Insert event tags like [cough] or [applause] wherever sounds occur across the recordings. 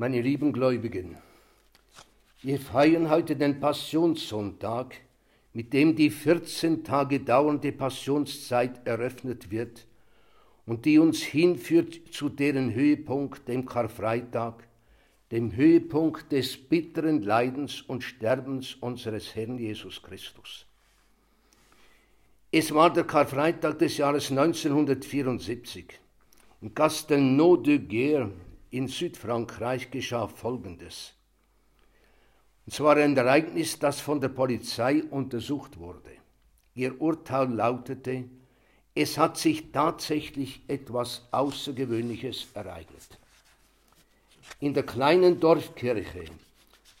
Meine lieben Gläubigen, wir feiern heute den Passionssonntag, mit dem die 14 Tage dauernde Passionszeit eröffnet wird und die uns hinführt zu deren Höhepunkt, dem Karfreitag, dem Höhepunkt des bitteren Leidens und Sterbens unseres Herrn Jesus Christus. Es war der Karfreitag des Jahres 1974. In Castelnau-de-Guerre in Südfrankreich geschah Folgendes. Und zwar ein Ereignis, das von der Polizei untersucht wurde. Ihr Urteil lautete, es hat sich tatsächlich etwas Außergewöhnliches ereignet. In der kleinen Dorfkirche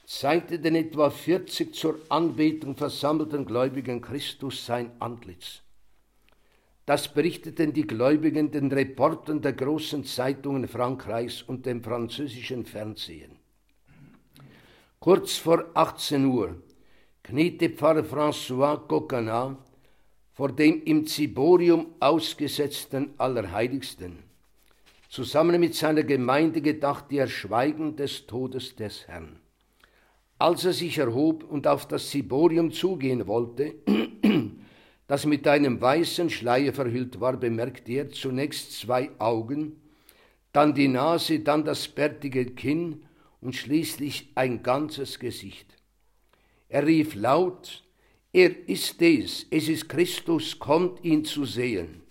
zeigte den etwa 40 zur Anbetung versammelten Gläubigen Christus sein Antlitz. Das berichteten die Gläubigen den Reportern der großen Zeitungen Frankreichs und dem französischen Fernsehen. Kurz vor 18 Uhr kniete Pfarrer François Coquenat vor dem im Ziborium ausgesetzten Allerheiligsten. Zusammen mit seiner Gemeinde gedachte er Schweigen des Todes des Herrn. Als er sich erhob und auf das Ziborium zugehen wollte, [clears throat] das mit einem weißen Schleier verhüllt war, bemerkte er zunächst zwei Augen, dann die Nase, dann das bärtige Kinn und schließlich ein ganzes Gesicht. Er rief laut, er ist es, es ist Christus, kommt ihn zu sehen.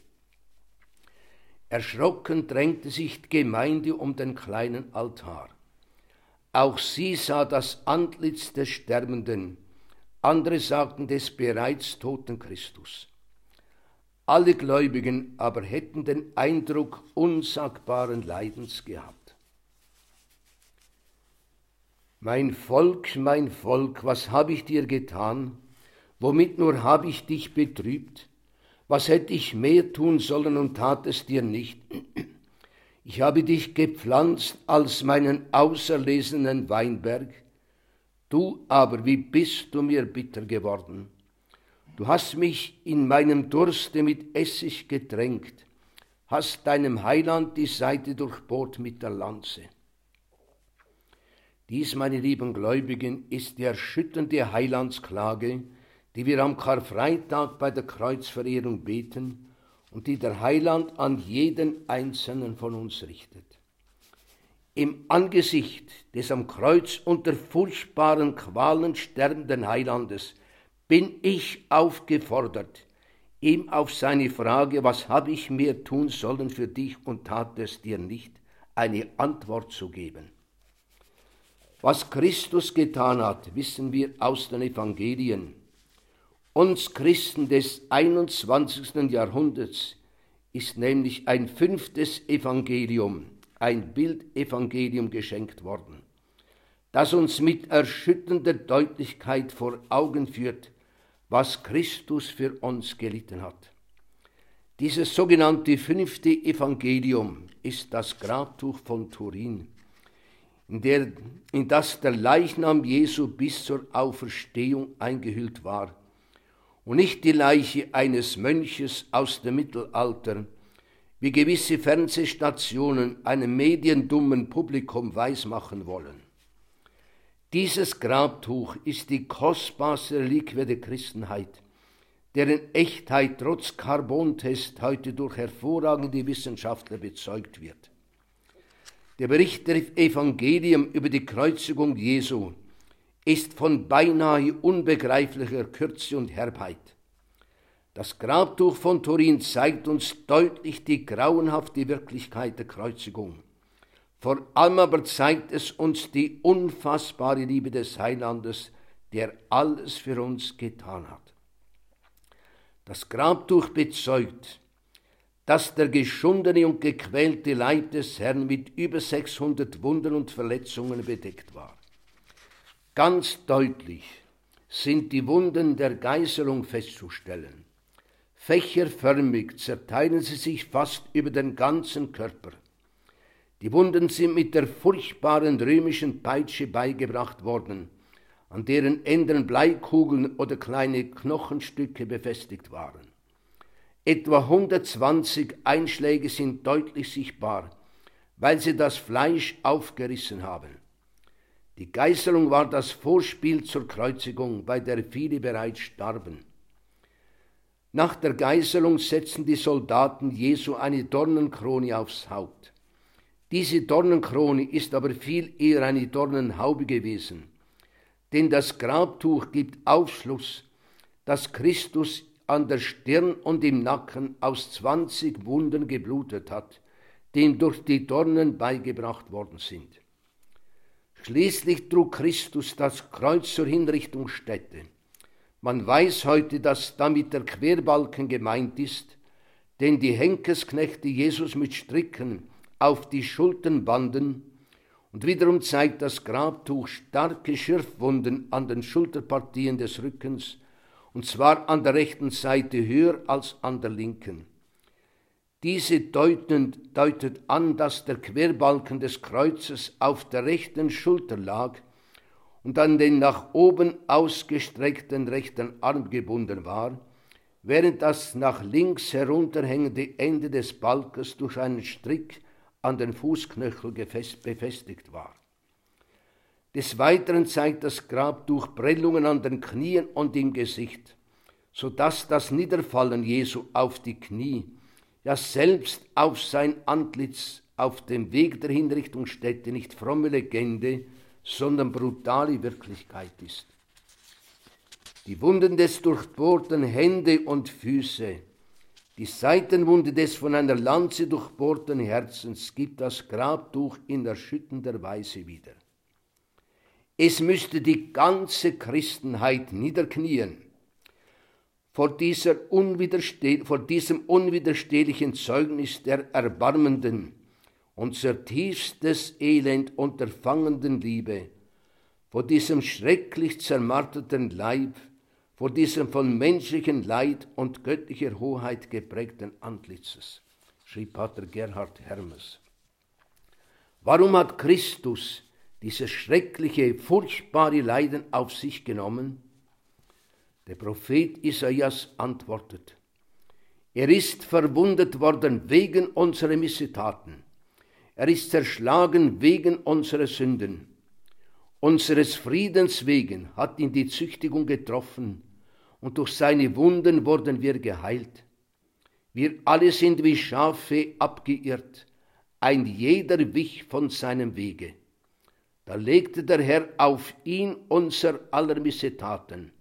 Erschrocken drängte sich die Gemeinde um den kleinen Altar. Auch sie sah das Antlitz des Sterbenden, andere sagten des bereits toten Christus. Alle Gläubigen aber hätten den Eindruck unsagbaren Leidens gehabt. Mein Volk, mein Volk, was habe ich dir getan? Womit nur habe ich dich betrübt? Was hätte ich mehr tun sollen und tat es dir nicht? Ich habe dich gepflanzt als meinen auserlesenen Weinberg, du aber, wie bist du mir bitter geworden? Du hast mich in meinem Durste mit Essig getränkt, hast deinem Heiland die Seite durchbohrt mit der Lanze. Dies, meine lieben Gläubigen, ist die erschütternde Heilandsklage, die wir am Karfreitag bei der Kreuzverehrung beten und die der Heiland an jeden einzelnen von uns richtet. Im Angesicht des am Kreuz unter furchtbaren Qualen sterbenden Heilandes bin ich aufgefordert, ihm auf seine Frage, was habe ich mehr tun sollen für dich und tat es dir nicht, eine Antwort zu geben. Was Christus getan hat, wissen wir aus den Evangelien. Uns Christen des 21. Jahrhunderts ist nämlich ein fünftes Evangelium, ein Bildevangelium geschenkt worden, das uns mit erschütternder Deutlichkeit vor Augen führt, was Christus für uns gelitten hat. Dieses sogenannte fünfte Evangelium ist das Grabtuch von Turin, in, der, in das der Leichnam Jesu bis zur Auferstehung eingehüllt war und nicht die Leiche eines Mönches aus dem Mittelalter, wie gewisse Fernsehstationen einem mediendummen Publikum weismachen wollen. Dieses Grabtuch ist die kostbarste Reliquie der Christenheit, deren Echtheit trotz Carbontest heute durch hervorragende Wissenschaftler bezeugt wird. Der Bericht der Evangelium über die Kreuzigung Jesu ist von beinahe unbegreiflicher Kürze und Herbheit. Das Grabtuch von Turin zeigt uns deutlich die grauenhafte Wirklichkeit der Kreuzigung. Vor allem aber zeigt es uns die unfassbare Liebe des Heilandes, der alles für uns getan hat. Das Grabtuch bezeugt, dass der geschundene und gequälte Leib des Herrn mit über 600 Wunden und Verletzungen bedeckt war. Ganz deutlich sind die Wunden der Geißelung festzustellen. Fächerförmig zerteilen sie sich fast über den ganzen Körper. Die Wunden sind mit der furchtbaren römischen Peitsche beigebracht worden, an deren Enden Bleikugeln oder kleine Knochenstücke befestigt waren. Etwa 120 Einschläge sind deutlich sichtbar, weil sie das Fleisch aufgerissen haben. Die Geißelung war das Vorspiel zur Kreuzigung, bei der viele bereits starben. Nach der Geißelung setzten die Soldaten Jesu eine Dornenkrone aufs Haupt. Diese Dornenkrone ist aber viel eher eine Dornenhaube gewesen, denn das Grabtuch gibt Aufschluss, dass Christus an der Stirn und im Nacken aus zwanzig Wunden geblutet hat, die ihm durch die Dornen beigebracht worden sind. Schließlich trug Christus das Kreuz zur Hinrichtungsstätte. Man weiß heute, dass damit der Querbalken gemeint ist, den die Henkesknechte Jesus mit Stricken auf die Schultern banden, und wiederum zeigt das Grabtuch starke Schürfwunden an den Schulterpartien des Rückens, und zwar an der rechten Seite höher als an der linken. Diese deuten, deutet an, dass der Querbalken des Kreuzes auf der rechten Schulter lag und an den nach oben ausgestreckten rechten Arm gebunden war, während das nach links herunterhängende Ende des Balkes durch einen Strick an den Fußknöchel befestigt war. Des Weiteren zeigt das Grabtuch Prellungen an den Knien und im Gesicht, so dass das Niederfallen Jesu auf die Knie ja selbst auf sein Antlitz auf dem Weg der Hinrichtungsstätte nicht fromme Legende, sondern brutale Wirklichkeit ist. Die Wunden des durchbohrten Hände und Füße, die Seitenwunde des von einer Lanze durchbohrten Herzens gibt das Grabtuch in erschütternder Weise wieder. Es müsste die ganze Christenheit niederknien vor, dieser vor diesem unwiderstehlichen Zeugnis der erbarmenden, unser tiefstes Elend unterfangenden Liebe, vor diesem schrecklich zermarterten Leib, vor diesem von menschlichem Leid und göttlicher Hoheit geprägten Antlitzes, schrieb Pater Gerhard Hermes. Warum hat Christus dieses schreckliche, furchtbare Leiden auf sich genommen? Der Prophet Isaias antwortet, er ist verwundet worden wegen unserer Missetaten. Er ist zerschlagen wegen unserer Sünden. Unseres Friedens wegen hat ihn die Züchtigung getroffen, und durch seine Wunden wurden wir geheilt. Wir alle sind wie Schafe abgeirrt, ein jeder wich von seinem Wege. Da legte der Herr auf ihn unser aller Missetaten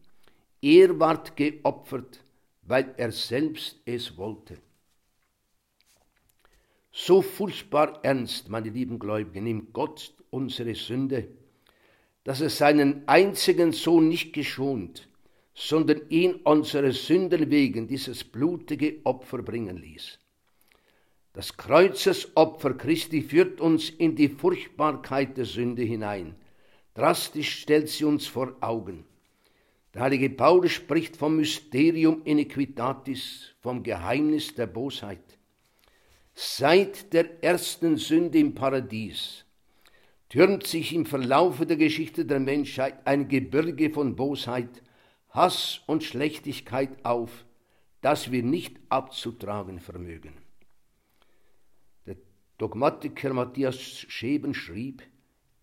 er ward geopfert, weil er selbst es wollte. So furchtbar ernst, meine lieben Gläubigen, nimmt Gott unsere Sünde, dass er seinen einzigen Sohn nicht geschont, sondern ihn unsere Sünden wegen dieses blutige Opfer bringen ließ. Das Kreuzesopfer Christi führt uns in die Furchtbarkeit der Sünde hinein. Drastisch stellt sie uns vor Augen. Der heilige Paulus spricht vom Mysterium iniquitatis, vom Geheimnis der Bosheit. Seit der ersten Sünde im Paradies türmt sich im Verlaufe der Geschichte der Menschheit ein Gebirge von Bosheit, Hass und Schlechtigkeit auf, das wir nicht abzutragen vermögen. Der Dogmatiker Matthias Scheben schrieb,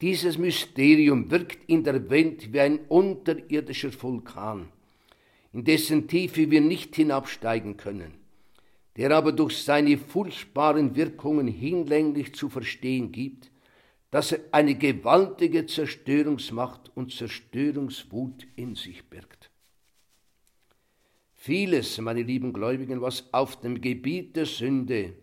dieses Mysterium wirkt in der Welt wie ein unterirdischer Vulkan, in dessen Tiefe wir nicht hinabsteigen können, der aber durch seine furchtbaren Wirkungen hinlänglich zu verstehen gibt, dass er eine gewaltige Zerstörungsmacht und Zerstörungswut in sich birgt. Vieles, meine lieben Gläubigen, was auf dem Gebiet der Sünde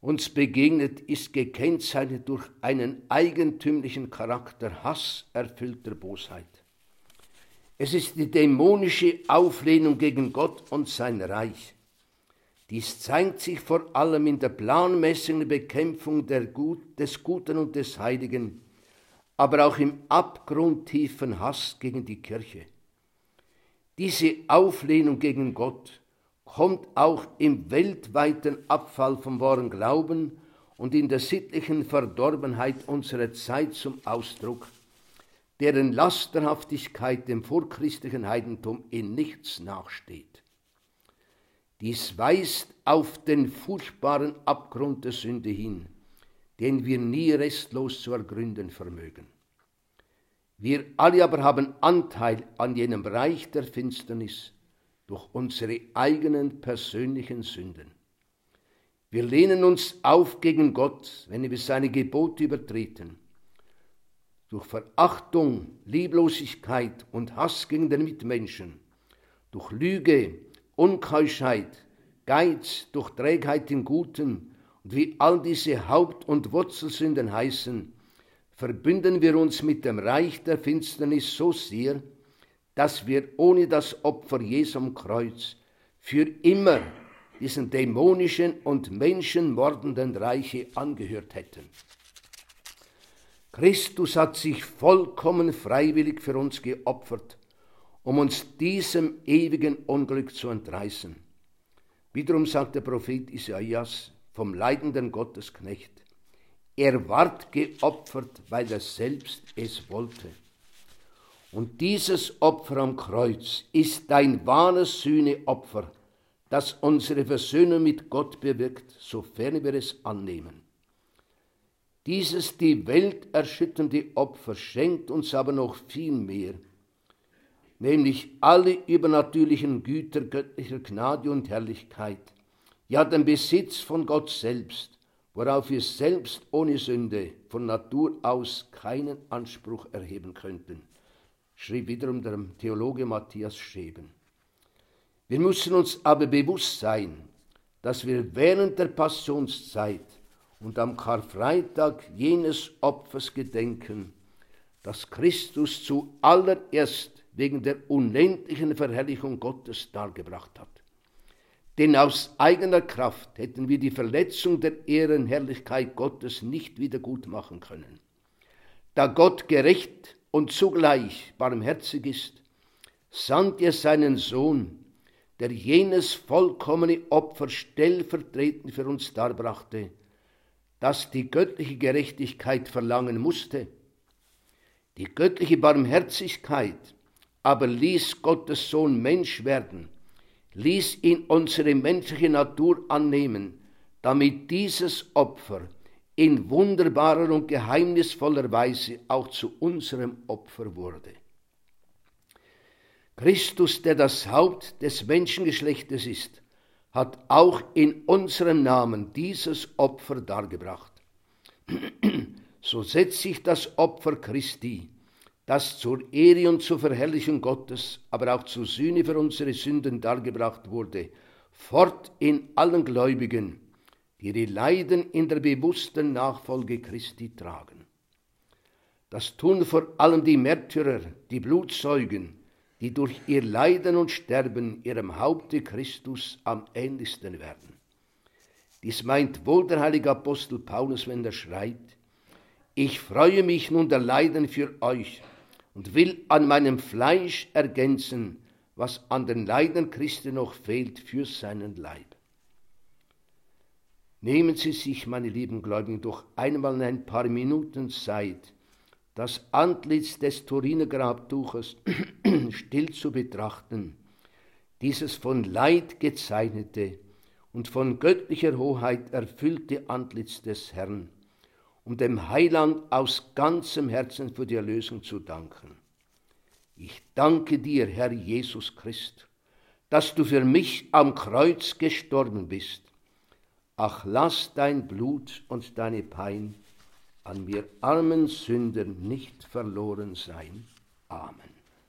uns begegnet, ist gekennzeichnet durch einen eigentümlichen Charakter hasserfüllter Bosheit. Es ist die dämonische Auflehnung gegen Gott und sein Reich. Dies zeigt sich vor allem in der planmäßigen Bekämpfung Gut, des Guten und des Heiligen, aber auch im abgrundtiefen Hass gegen die Kirche. Diese Auflehnung gegen Gott kommt auch im weltweiten Abfall vom wahren Glauben und in der sittlichen Verdorbenheit unserer Zeit zum Ausdruck, deren Lasterhaftigkeit dem vorchristlichen Heidentum in nichts nachsteht. Dies weist auf den furchtbaren Abgrund der Sünde hin, den wir nie restlos zu ergründen vermögen. Wir alle aber haben Anteil an jenem Reich der Finsternis durch unsere eigenen persönlichen Sünden. Wir lehnen uns auf gegen Gott, wenn wir seine Gebote übertreten. Durch Verachtung, Lieblosigkeit und Hass gegen den Mitmenschen, durch Lüge, Unkeuschheit, Geiz, durch Trägheit in Guten und wie all diese Haupt- und Wurzelsünden heißen, verbünden wir uns mit dem Reich der Finsternis so sehr, dass wir ohne das Opfer Jesu am Kreuz für immer diesen dämonischen und menschenmordenden Reiche angehört hätten. Christus hat sich vollkommen freiwillig für uns geopfert, um uns diesem ewigen Unglück zu entreißen. Wiederum sagt der Prophet Isaias vom leidenden Gottesknecht, er ward geopfert, weil er selbst es wollte. Und dieses Opfer am Kreuz ist ein wahres Sühneopfer, das unsere Versöhnung mit Gott bewirkt, sofern wir es annehmen. Dieses die Welt erschütternde Opfer schenkt uns aber noch viel mehr, nämlich alle übernatürlichen Güter göttlicher Gnade und Herrlichkeit, ja den Besitz von Gott selbst, worauf wir selbst ohne Sünde von Natur aus keinen Anspruch erheben könnten, schrieb wiederum der Theologe Matthias Scheben. Wir müssen uns aber bewusst sein, dass wir während der Passionszeit und am Karfreitag jenes Opfers gedenken, das Christus zuallererst wegen der unendlichen Verherrlichung Gottes dargebracht hat. Denn aus eigener Kraft hätten wir die Verletzung der Ehrenherrlichkeit Gottes nicht wieder gut machen können. Da Gott gerecht und zugleich barmherzig ist, sandt er seinen Sohn, der jenes vollkommene Opfer stellvertretend für uns darbrachte, das die göttliche Gerechtigkeit verlangen musste. Die göttliche Barmherzigkeit aber ließ Gottes Sohn Mensch werden ließ ihn unsere menschliche Natur annehmen, damit dieses Opfer in wunderbarer und geheimnisvoller Weise auch zu unserem Opfer wurde. Christus, der das Haupt des Menschengeschlechtes ist, hat auch in unserem Namen dieses Opfer dargebracht. [clears throat] So setzt sich das Opfer Christi das zur Ehre und zur Verherrlichung Gottes, aber auch zur Sühne für unsere Sünden dargebracht wurde, fort in allen Gläubigen, die ihre Leiden in der bewussten Nachfolge Christi tragen. Das tun vor allem die Märtyrer, die Blutzeugen, die durch ihr Leiden und Sterben ihrem Haupte Christus am ähnlichsten werden. Dies meint wohl der heilige Apostel Paulus, wenn er schreibt, ich freue mich nun der Leiden für euch, und will an meinem Fleisch ergänzen, was an den Leiden Christi noch fehlt für seinen Leib. Nehmen Sie sich, meine lieben Gläubigen, doch einmal in ein paar Minuten Zeit, das Antlitz des Turiner Grabtuches [clears throat] still zu betrachten, dieses von Leid gezeichnete und von göttlicher Hoheit erfüllte Antlitz des Herrn um dem Heiland aus ganzem Herzen für die Erlösung zu danken. Ich danke dir, Herr Jesus Christ, dass du für mich am Kreuz gestorben bist. Ach, lass dein Blut und deine Pein an mir armen Sündern nicht verloren sein. Amen.